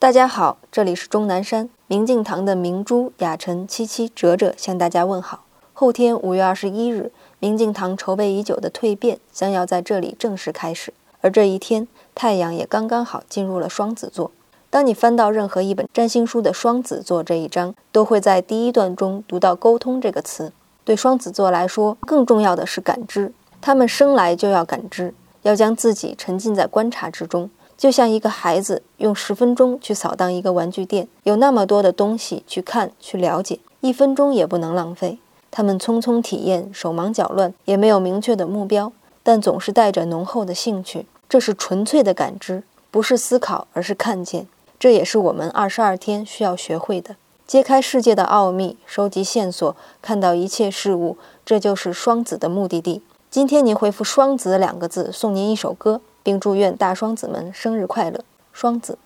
大家好，这里是钟南山。明镜堂的明珠、雅晨、七七、哲哲向大家问好。后天五月二十一日，明镜堂筹备已久的蜕变将要在这里正式开始。而这一天，太阳也刚刚好进入了双子座。当你翻到任何一本占星书的双子座这一章，都会在第一段中读到“沟通”这个词。对双子座来说，更重要的是感知。他们生来就要感知，要将自己沉浸在观察之中。就像一个孩子用十分钟去扫荡一个玩具店，有那么多的东西去看、去了解，一分钟也不能浪费。他们匆匆体验，手忙脚乱，也没有明确的目标，但总是带着浓厚的兴趣。这是纯粹的感知，不是思考，而是看见。这也是我们二十二天需要学会的：揭开世界的奥秘，收集线索，看到一切事物。这就是双子的目的地。今天您回复“双子”两个字，送您一首歌。并祝愿大双子们生日快乐，双子。